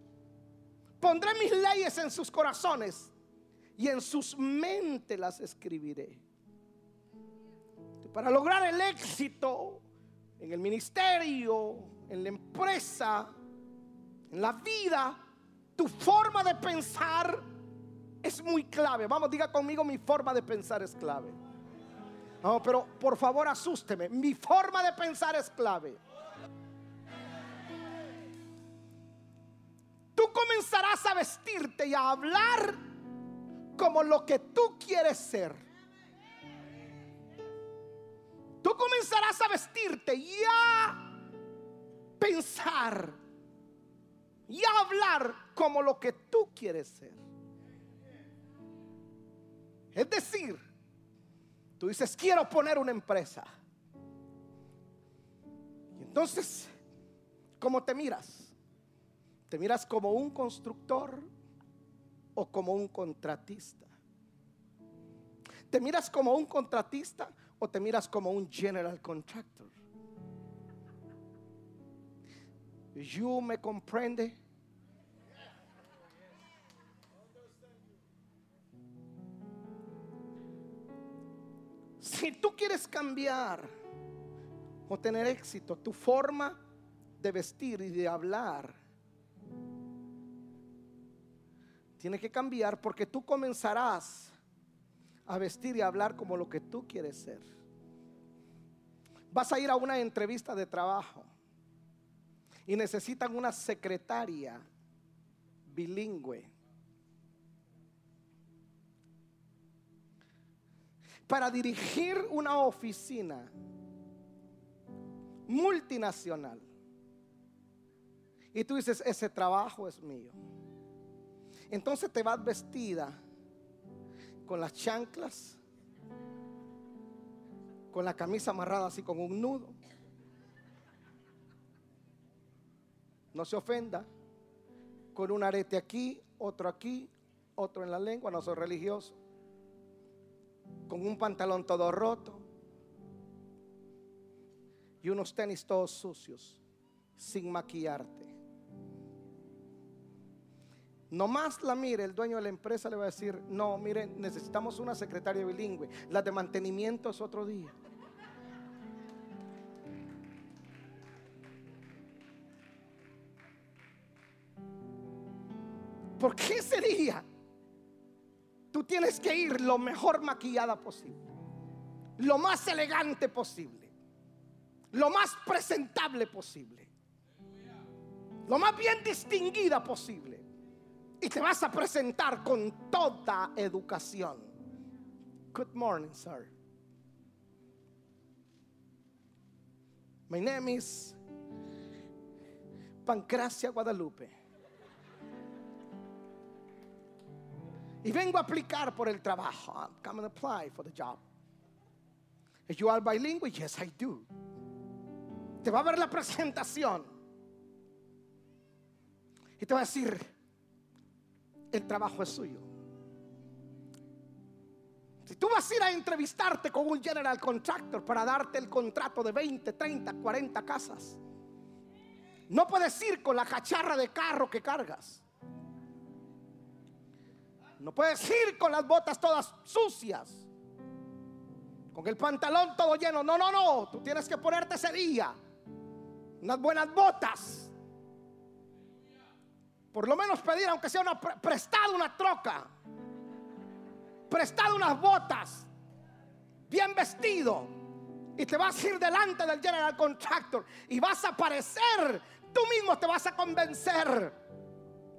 Pondré mis leyes en sus corazones y en sus mentes las escribiré. Para lograr el éxito en el ministerio, en la empresa, en la vida, tu forma de pensar es muy clave. Vamos, diga conmigo, mi forma de pensar es clave. No, pero por favor asústeme. Mi forma de pensar es clave. Tú comenzarás a vestirte y a hablar como lo que tú quieres ser. Tú comenzarás a vestirte y a pensar y a hablar como lo que tú quieres ser. Es decir, Tú dices, quiero poner una empresa. Y entonces, ¿cómo te miras? ¿Te miras como un constructor o como un contratista? ¿Te miras como un contratista o te miras como un general contractor? ¿You me comprende? Si tú quieres cambiar o tener éxito, tu forma de vestir y de hablar tiene que cambiar porque tú comenzarás a vestir y hablar como lo que tú quieres ser. Vas a ir a una entrevista de trabajo y necesitan una secretaria bilingüe. para dirigir una oficina multinacional. Y tú dices, ese trabajo es mío. Entonces te vas vestida con las chanclas, con la camisa amarrada así con un nudo. No se ofenda. Con un arete aquí, otro aquí, otro en la lengua. No soy religioso con un pantalón todo roto y unos tenis todos sucios, sin maquillarte. Nomás la mire, el dueño de la empresa le va a decir, no, mire, necesitamos una secretaria bilingüe. La de mantenimiento es otro día. ¿Por qué sería tú tienes que ir lo mejor maquillada posible, lo más elegante posible. lo más presentable posible, lo más bien distinguida posible. Y te vas a presentar con toda educación. Good morning, sir. My name is Pancracia Guadalupe. Y vengo a aplicar por el trabajo. I'm coming to apply for the job. If you are bilingual, yes, I do. Te va a ver la presentación. Y te va a decir, el trabajo es suyo. Si tú vas a ir a entrevistarte con un general contractor para darte el contrato de 20, 30, 40 casas, no puedes ir con la cacharra de carro que cargas. No puedes ir con las botas todas sucias. Con el pantalón todo lleno. No, no, no. Tú tienes que ponerte ese día unas buenas botas. Por lo menos pedir, aunque sea una prestado una troca, prestado unas botas, bien vestido, y te vas a ir delante del general contractor y vas a aparecer. Tú mismo te vas a convencer.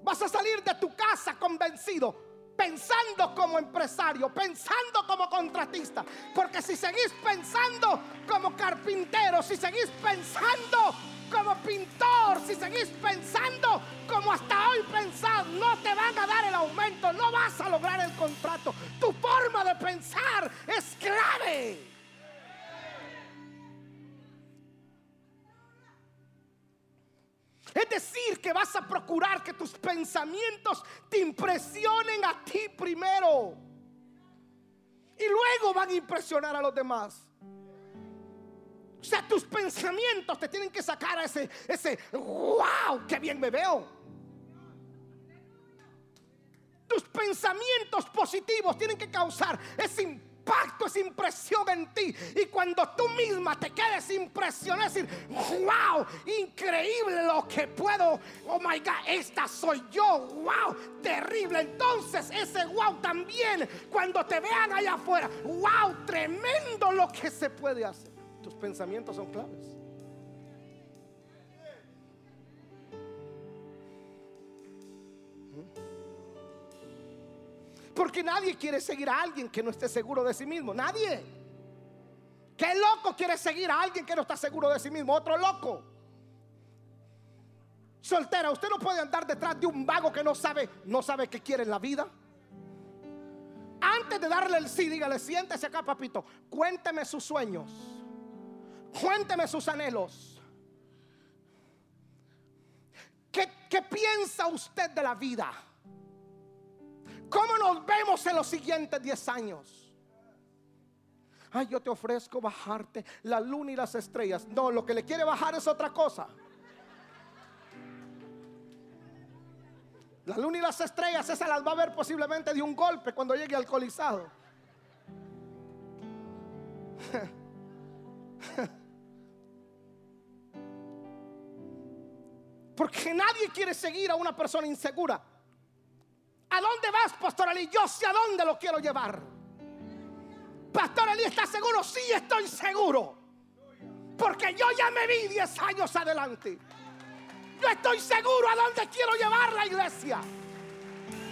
Vas a salir de tu casa convencido pensando como empresario, pensando como contratista. Porque si seguís pensando como carpintero, si seguís pensando como pintor, si seguís pensando como hasta hoy pensás, no te van a dar el aumento, no vas a lograr el contrato. Tu forma de pensar es clave. Es decir, que vas a procurar que tus pensamientos te impresionen a ti primero. Y luego van a impresionar a los demás. O sea, tus pensamientos te tienen que sacar a ese, ese, wow, qué bien me veo. Tus pensamientos positivos tienen que causar ese impacto, esa impresión en ti. Y cuando tú misma te quedes impresionada, decir, wow, increíble lo que puedo. Oh my God, esta soy yo. Wow, terrible. Entonces ese wow también, cuando te vean allá afuera, wow, tremendo lo que se puede hacer. Tus pensamientos son claves. Porque nadie quiere seguir a alguien que no esté seguro de sí mismo. Nadie. ¿Qué loco quiere seguir a alguien que no está seguro de sí mismo? Otro loco. Soltera, usted no puede andar detrás de un vago que no sabe, no sabe qué quiere en la vida. Antes de darle el sí, dígale, siéntese acá, papito. Cuénteme sus sueños. Cuénteme sus anhelos. ¿Qué, ¿Qué piensa usted de la vida? ¿Cómo nos vemos en los siguientes 10 años? Ay, yo te ofrezco bajarte la luna y las estrellas. No, lo que le quiere bajar es otra cosa. La luna y las estrellas, esas las va a ver posiblemente de un golpe cuando llegue alcoholizado. Porque nadie quiere seguir a una persona insegura. ¿A dónde vas, Pastor Ali? Yo sé a dónde lo quiero llevar. Pastor Ali, ¿está seguro? Sí, estoy seguro. Porque yo ya me vi 10 años adelante. Yo estoy seguro a dónde quiero llevar la iglesia.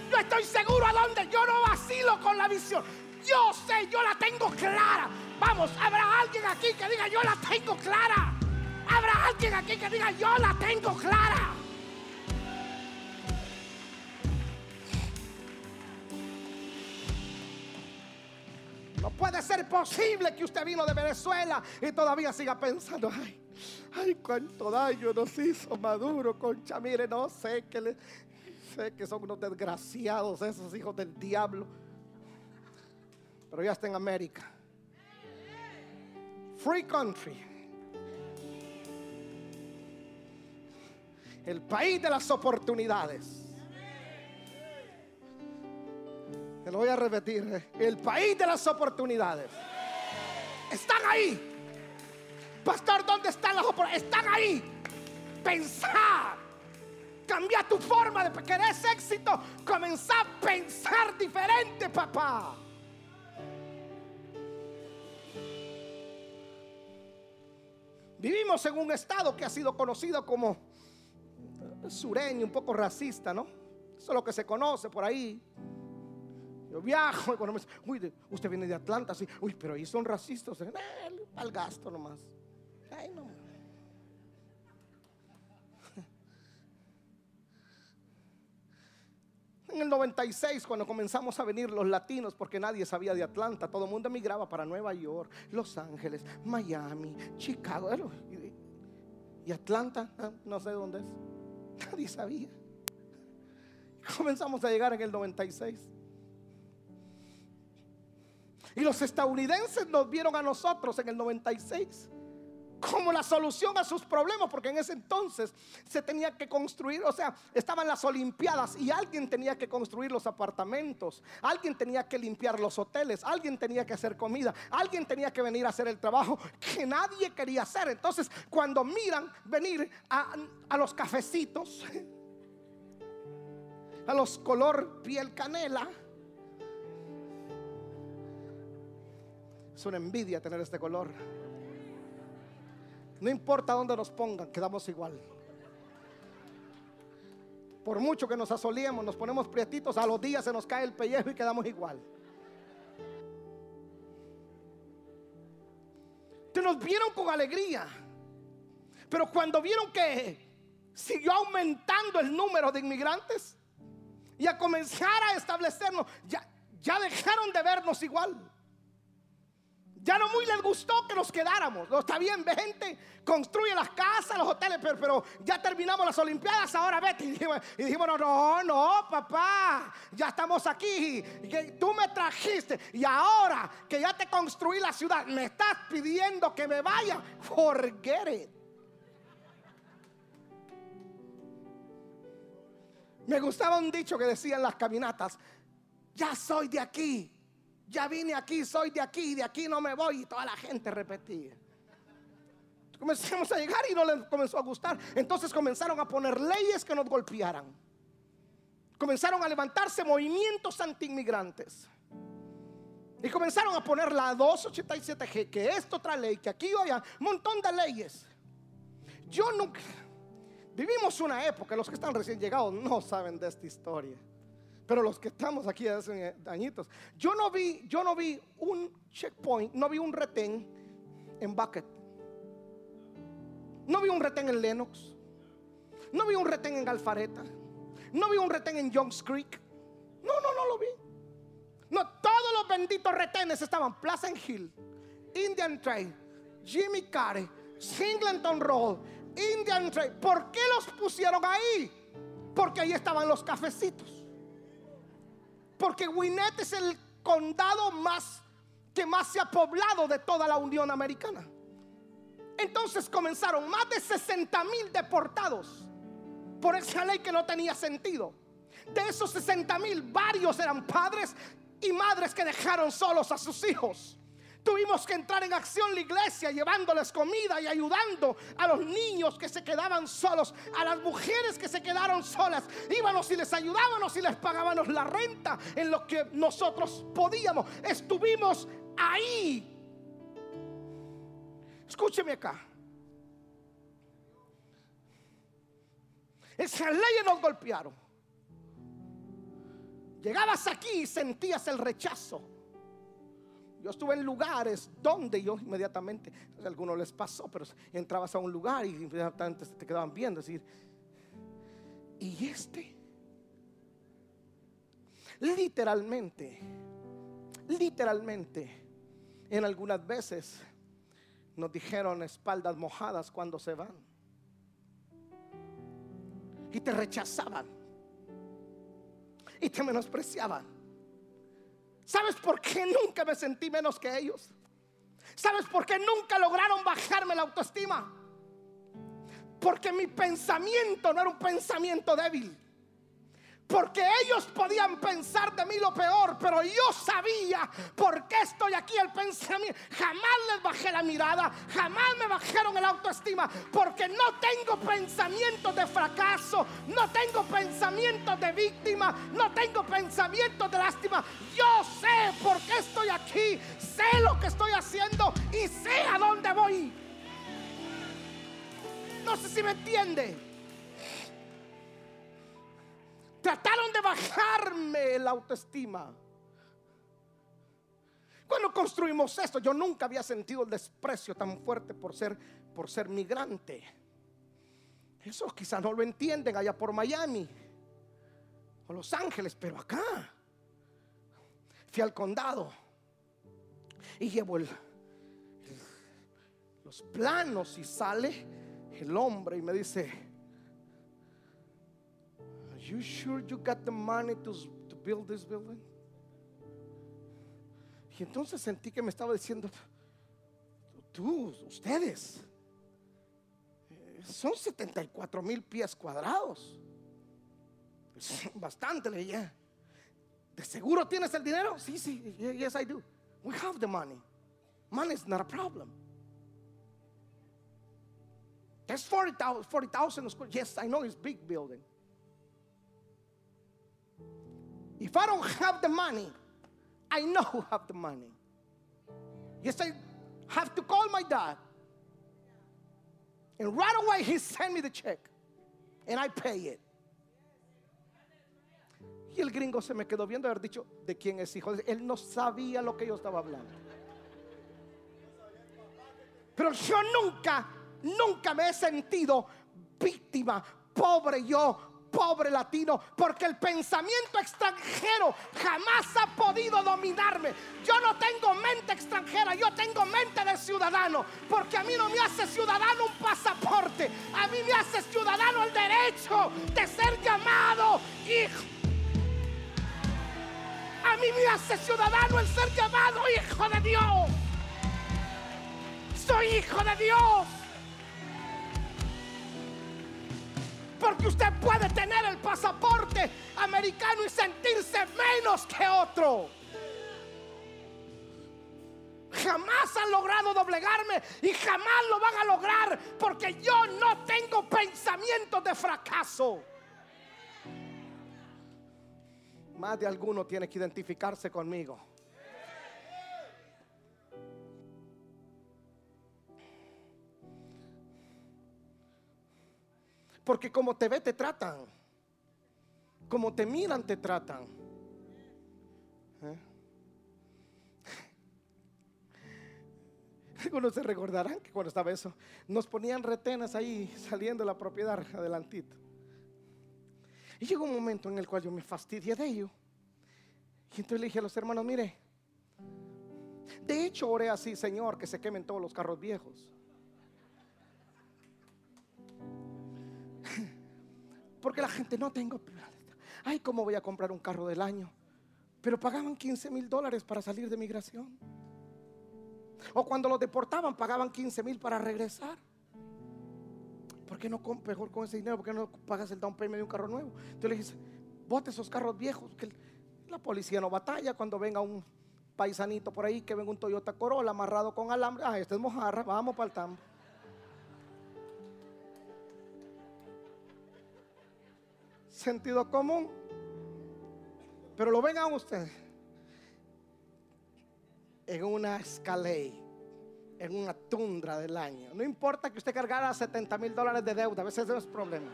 Yo estoy seguro a dónde yo no vacilo con la visión. Yo sé, yo la tengo clara. Vamos, habrá alguien aquí que diga, yo la tengo clara. Habrá alguien aquí que diga, yo la tengo clara. No puede ser posible que usted vino de Venezuela y todavía siga pensando, ay, ay, cuánto daño nos hizo Maduro, concha, mire, no sé que le, sé que son unos desgraciados esos hijos del diablo. Pero ya está en América. Free country. El país de las oportunidades. Te lo voy a repetir. ¿eh? El país de las oportunidades. Están ahí. Pastor, ¿dónde están las oportunidades? Están ahí. Pensar. Cambia tu forma de querer éxito. Comenzar a pensar diferente, papá. Vivimos en un estado que ha sido conocido como sureño, un poco racista, ¿no? Eso es lo que se conoce por ahí. Yo viajo y cuando me dicen, uy, usted viene de Atlanta, sí. Uy, pero ahí son racistas. Eh, al gasto nomás. Ay, no. En el 96, cuando comenzamos a venir los latinos, porque nadie sabía de Atlanta, todo el mundo emigraba para Nueva York, Los Ángeles, Miami, Chicago. Y Atlanta, ah, no sé dónde es. Nadie sabía. Comenzamos a llegar en el 96. Y los estadounidenses nos vieron a nosotros en el 96 como la solución a sus problemas, porque en ese entonces se tenía que construir, o sea, estaban las Olimpiadas y alguien tenía que construir los apartamentos, alguien tenía que limpiar los hoteles, alguien tenía que hacer comida, alguien tenía que venir a hacer el trabajo que nadie quería hacer. Entonces, cuando miran venir a, a los cafecitos, a los color piel canela, es una envidia tener este color. No importa dónde nos pongan, quedamos igual. Por mucho que nos asoliemos, nos ponemos prietitos, a los días se nos cae el pellejo y quedamos igual. Te nos vieron con alegría. Pero cuando vieron que siguió aumentando el número de inmigrantes y a comenzar a establecernos, ya dejaron de vernos igual. Ya no muy les gustó que nos quedáramos. No, está bien, gente, construye las casas, los hoteles, pero, ya terminamos las Olimpiadas, ahora vete. Y dijimos, no, no, no, papá, ya estamos aquí. Y tú me trajiste y ahora que ya te construí la ciudad, me estás pidiendo que me vaya. Forget it. Me gustaba un dicho que decía en las caminatas, ya soy de aquí ya vine aquí, soy de aquí, de aquí no me voy. Y toda la gente repetía. Comenzamos a llegar y no les comenzó a gustar. Entonces comenzaron a poner leyes que nos golpearan. Comenzaron a levantarse movimientos anti-inmigrantes. Y comenzaron a poner la 287G, que esto otra ley, que aquí había un montón de leyes. Yo nunca, vivimos una época, los que están recién llegados no saben de esta historia. Pero los que estamos aquí hace añitos, yo no vi, yo no vi un checkpoint, no vi un retén en Bucket. No vi un retén en Lennox. No vi un retén en Alfareta. No vi un retén en Jones Creek. No, no, no lo vi. No, todos los benditos retenes estaban Pleasant Hill, Indian Trail, Jimmy Carey, Singleton Road, Indian Trail. ¿Por qué los pusieron ahí? Porque ahí estaban los cafecitos. Porque Gwinnett es el condado más que más se ha poblado de toda la Unión Americana. Entonces comenzaron más de 60 mil deportados por esa ley que no tenía sentido. De esos 60 mil, varios eran padres y madres que dejaron solos a sus hijos. Tuvimos que entrar en acción la iglesia llevándoles comida y ayudando a los niños que se quedaban solos, a las mujeres que se quedaron solas. Íbamos y les ayudábamos y les pagábamos la renta en lo que nosotros podíamos. Estuvimos ahí. Escúcheme acá. Esas leyes nos golpearon. Llegabas aquí y sentías el rechazo. Yo estuve en lugares donde yo inmediatamente, a algunos les pasó, pero entrabas a un lugar y inmediatamente te quedaban viendo, decir, ¿y este? Literalmente, literalmente, en algunas veces nos dijeron espaldas mojadas cuando se van. Y te rechazaban. Y te menospreciaban. ¿Sabes por qué nunca me sentí menos que ellos? ¿Sabes por qué nunca lograron bajarme la autoestima? Porque mi pensamiento no era un pensamiento débil. Porque ellos podían pensar de mí lo peor, pero yo sabía por qué estoy aquí el pensamiento. Jamás les bajé la mirada, jamás me bajaron el autoestima, porque no tengo pensamientos de fracaso, no tengo pensamientos de víctima, no tengo pensamientos de lástima. Yo sé por qué estoy aquí, sé lo que estoy haciendo y sé a dónde voy. no sé si me entiende. Trataron de bajarme la autoestima. Cuando construimos esto, yo nunca había sentido el desprecio tan fuerte por ser, por ser migrante. Eso quizás no lo entienden allá por Miami o Los Ángeles, pero acá fui al condado y llevo los planos y sale el hombre y me dice, you sure you got the money to, to build this building? Y entonces sentí que me estaba diciendo, tú, ustedes, eh, son 74 mil pies cuadrados. Bastante leía. ¿De seguro tienes el dinero? Sí, sí, yes I do. We have the money. Money is not a problem. There's 40,000 40, square. Yes, I know it's big building. If I don't have the money, I know who have the money. Yes, I have to call my dad. And right away he sent me the check. And I pay it. Y el gringo se me quedó viendo haber dicho de quién es hijo. Él no sabía lo que yo estaba hablando. Pero yo nunca, nunca me he sentido víctima, pobre yo, pobre latino, porque el pensamiento extranjero jamás ha podido dominarme. Yo no tengo mente extranjera, yo tengo mente de ciudadano, porque a mí no me hace ciudadano un pasaporte, a mí me hace ciudadano el derecho de ser llamado hijo. A mí me hace ciudadano el ser llamado hijo de Dios. Soy hijo de Dios. Porque usted puede tener el pasaporte americano y sentirse menos que otro. Jamás han logrado doblegarme y jamás lo van a lograr porque yo no tengo pensamientos de fracaso. Más de alguno tiene que identificarse conmigo. Porque como te ve, te tratan. Como te miran, te tratan. ¿Eh? Algunos se recordarán que cuando estaba eso, nos ponían retenas ahí saliendo de la propiedad adelantito. Y llegó un momento en el cual yo me fastidié de ello. Y entonces le dije a los hermanos, mire, de hecho oré así, Señor, que se quemen todos los carros viejos. Porque la gente no tengo. Ay, ¿cómo voy a comprar un carro del año? Pero pagaban 15 mil dólares para salir de migración. O cuando los deportaban, pagaban 15 mil para regresar. ¿Por qué no mejor con ese dinero? ¿Por qué no pagas el down payment de un carro nuevo? Entonces le dije, bote esos carros viejos. Que la policía no batalla cuando venga un paisanito por ahí, que venga un Toyota Corolla amarrado con alambre. Ah, este es mojarra, vamos para el tambo. Sentido común. Pero lo vengan ustedes en una escalera en una tundra del año. No importa que usted cargara 70 mil dólares de deuda, a veces no es problema.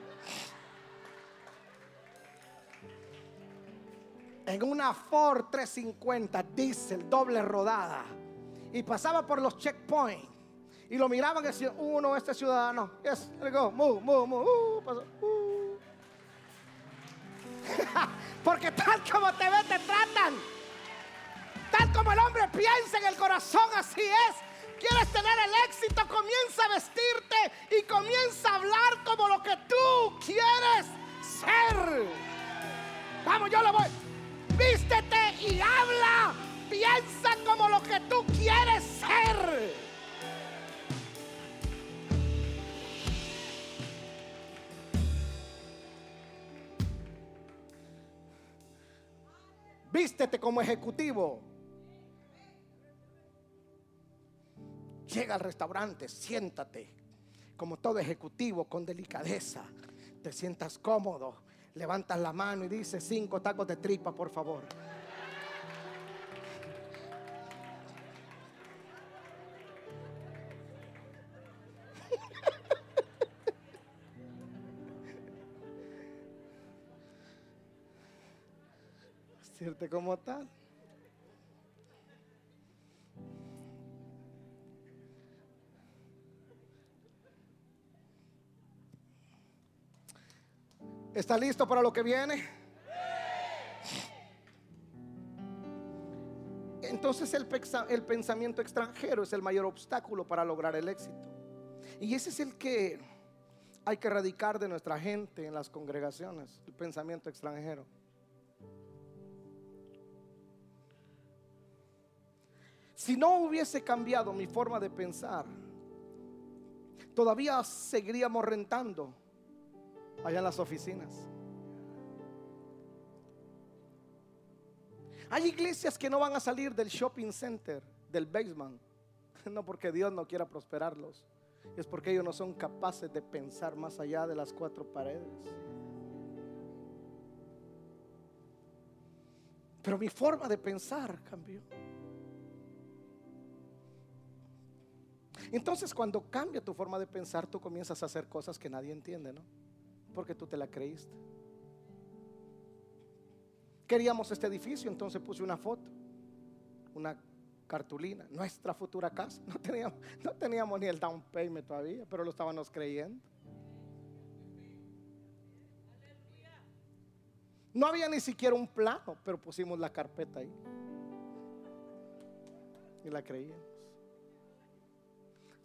En una Ford 350 diesel, doble rodada, y pasaba por los checkpoints. Y lo miraban y decían, uno, este ciudadano. Yes, go, move, move, move. Uh, uh. Porque tal como te ven, te tratan. Tal como el hombre piensa en el corazón, así es. Quieres tener el éxito, comienza a vestirte y comienza a hablar como lo que tú quieres ser. Vamos, yo lo voy. Vístete y habla. Piensa como lo que tú quieres ser. Vístete como ejecutivo. Llega al restaurante, siéntate como todo ejecutivo con delicadeza. Te sientas cómodo, levantas la mano y dices cinco tacos de tripa, por favor. Como tal. ¿Está listo para lo que viene? Entonces el, el, pensamiento extranjero es el mayor obstáculo para lograr el éxito. Y ese es el que hay que erradicar de nuestra gente en las congregaciones, el pensamiento extranjero. Si no hubiese cambiado mi forma de pensar, todavía seguiríamos rentando allá en las oficinas. Hay iglesias que no van a salir del shopping center, del basement, no porque Dios no quiera prosperarlos, es porque ellos no son capaces de pensar más allá de las cuatro paredes. Pero mi forma de pensar cambió. Entonces cuando cambia tu forma de pensar, tú comienzas a hacer cosas que nadie entiende, ¿no? porque tú te la creíste. Queríamos este edificio, entonces puse una foto, una cartulina, nuestra futura casa. No teníamos, ni el down payment todavía, pero lo estábamos creyendo. No había ni siquiera un plano, pero pusimos la carpeta ahí. Y la creíamos.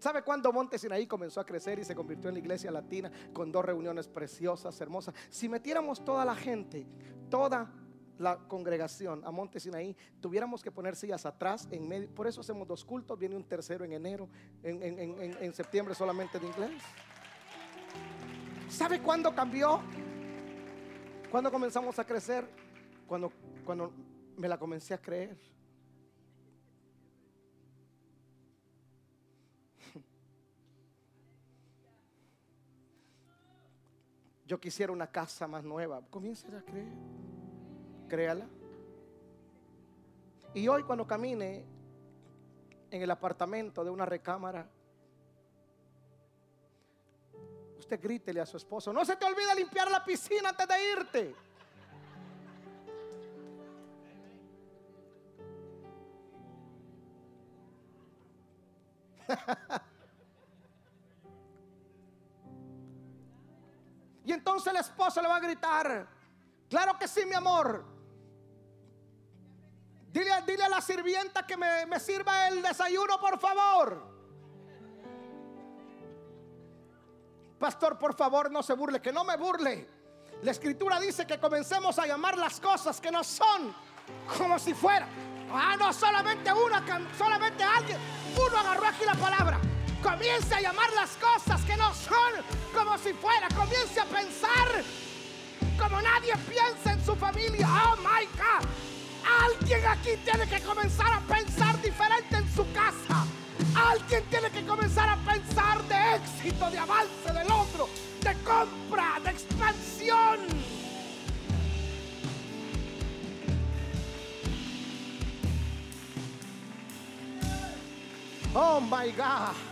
¿Sabe cuándo Monte Sinaí comenzó a crecer y se convirtió en la iglesia latina con dos reuniones preciosas, hermosas? Si metiéramos toda la gente, toda la congregación a Monte Sinaí, tuviéramos que poner sillas atrás, en medio. Por eso hacemos dos cultos, viene un tercero en enero, en, septiembre solamente de inglés. ¿Sabe cuándo cambió? Cuando comenzamos a crecer, cuando, cuando me la comencé a creer. Yo quisiera una casa más nueva. Comienza a creer. Créala. Y hoy cuando camine en el apartamento de una recámara, usted grítele a su esposo, no se te olvide limpiar la piscina antes de irte. el esposo le va a gritar, claro que sí, mi amor. Dile, dile a la sirvienta que me, me sirva el desayuno, por favor. Pastor, por favor, no se burle, que no me burle. La escritura dice que comencemos a llamar las cosas que no son como si fuera. Ah, no, solamente una, solamente alguien. Uno agarró aquí la palabra. Comience a llamar las cosas que no son como si fuera. Comience a pensar como nadie piensa en su familia. Oh my God. Alguien aquí tiene que comenzar a pensar diferente en su casa. Alguien tiene que comenzar a pensar de éxito, de avance, de logro, de compra, de expansión. Oh my God.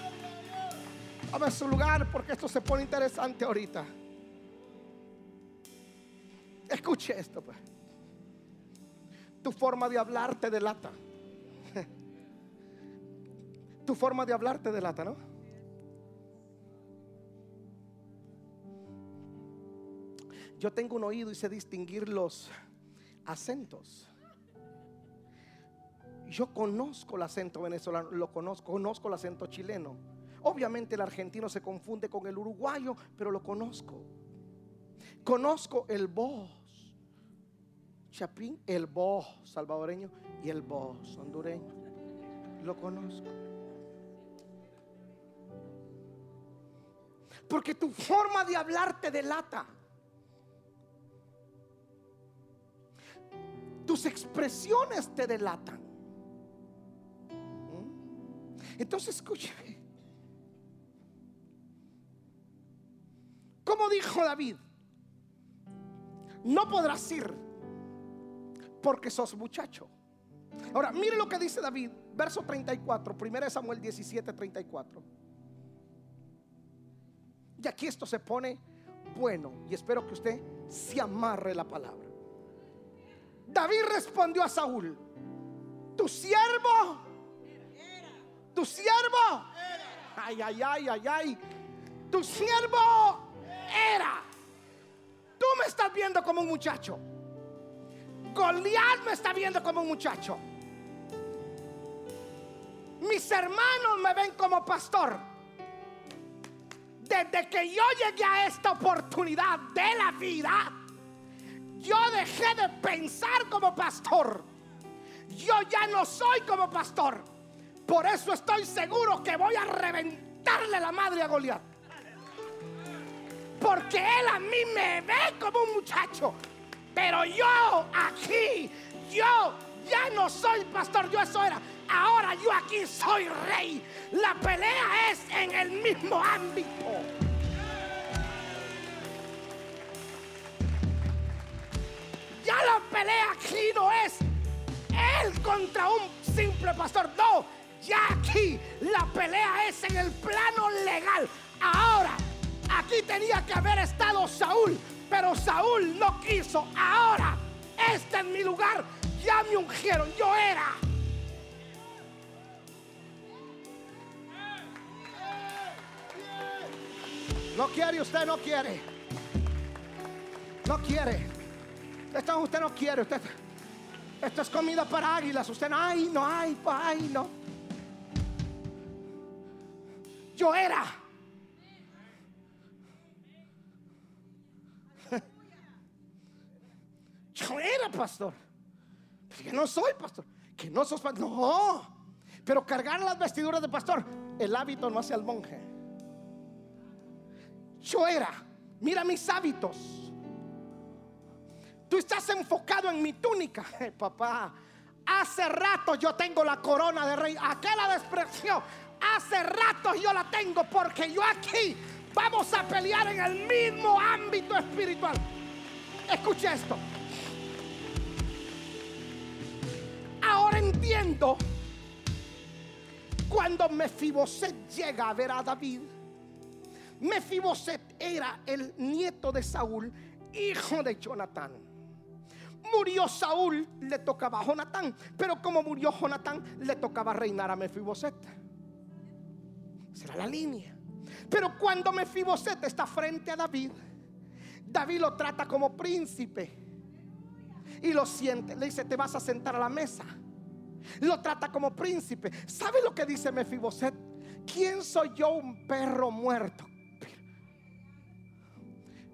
Tome su lugar porque esto se pone interesante ahorita. Escuche esto, pues. Tu forma de hablar te delata. Tu forma de hablar te delata, ¿no? Yo tengo un oído y sé distinguir los acentos. Yo conozco el acento venezolano, lo conozco, conozco el acento chileno Obviamente el argentino se confunde con el uruguayo, pero lo conozco. Conozco el voz. Chapín, el voz salvadoreño y el voz hondureño. Lo conozco. Porque tu forma de hablar te delata. Tus expresiones te delatan. ¿Mm? Entonces escúcheme. Como dijo David, no podrás ir porque sos muchacho. Ahora, mire lo que dice David, verso 34, 1 Samuel 17, 34. Y aquí esto se pone bueno y espero que usted se amarre la palabra. David respondió a Saúl, tu siervo, tu siervo, ay, ay, ay, ay, ay, tu siervo era. Tú me estás viendo como un muchacho. Goliat me está viendo como un muchacho. Mis hermanos me ven como pastor. Desde que yo llegué a esta oportunidad de la vida, yo dejé de pensar como pastor. Yo ya no soy como pastor. Por eso estoy seguro que voy a reventarle la madre a Goliat. Porque él a mí me ve como un muchacho. Pero yo aquí, yo ya no soy pastor, yo eso era. Ahora yo aquí soy rey. La pelea es en el mismo ámbito. Ya la pelea aquí no es él contra un simple pastor. No, ya aquí la pelea es en el plano legal. Ahora, aquí tenía que haber estado Saúl, pero Saúl no quiso. Ahora, este es mi lugar. Ya me ungieron, yo era. No quiere, usted no quiere. No quiere. Usted no quiere. Usted, esto es comida para águilas. Usted no hay, no hay, ay, no. Yo era. Pastor. Que no soy pastor. Que no sos pastor. No. Pero cargar las vestiduras de pastor, el hábito no hace al monje. Yo era. Mira mis hábitos. Tú estás enfocado en mi túnica, papá. Hace rato yo tengo la corona de rey. Aquella despreció. Hace rato yo la tengo porque yo aquí vamos a pelear en el mismo ámbito espiritual. Escucha esto. Entiendo cuando Mefiboset llega a ver a David. Mefiboset era el nieto de Saúl, hijo de Jonatán. Murió Saúl, le tocaba a Jonatán, pero como murió Jonatán, le tocaba reinar a Mefiboset. Será la línea. Pero cuando Mefiboset está frente a David, David lo trata como príncipe y lo siente. Le dice: Te vas a sentar a la mesa. Lo trata como príncipe. ¿Sabe lo que dice Mefiboset? ¿Quién soy yo, un perro muerto?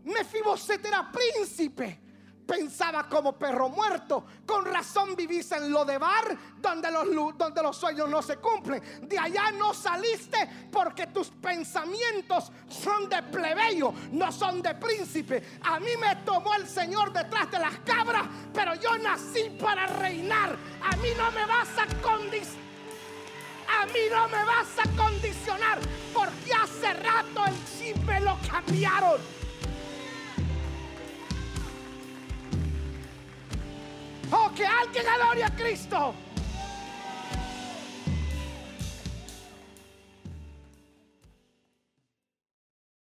Mefiboset era príncipe pensaba como perro muerto. Con razón vivís en lo de bar, donde los, donde los sueños no se cumplen. De allá no saliste porque tus pensamientos son de plebeyo, no son de príncipe. A mí me tomó el Señor detrás de las cabras, pero yo nací para reinar. A mí no me vas a condicionar. A mí no me vas a condicionar porque hace rato el chip me lo cambiaron. Oh, que alguien adore a Cristo.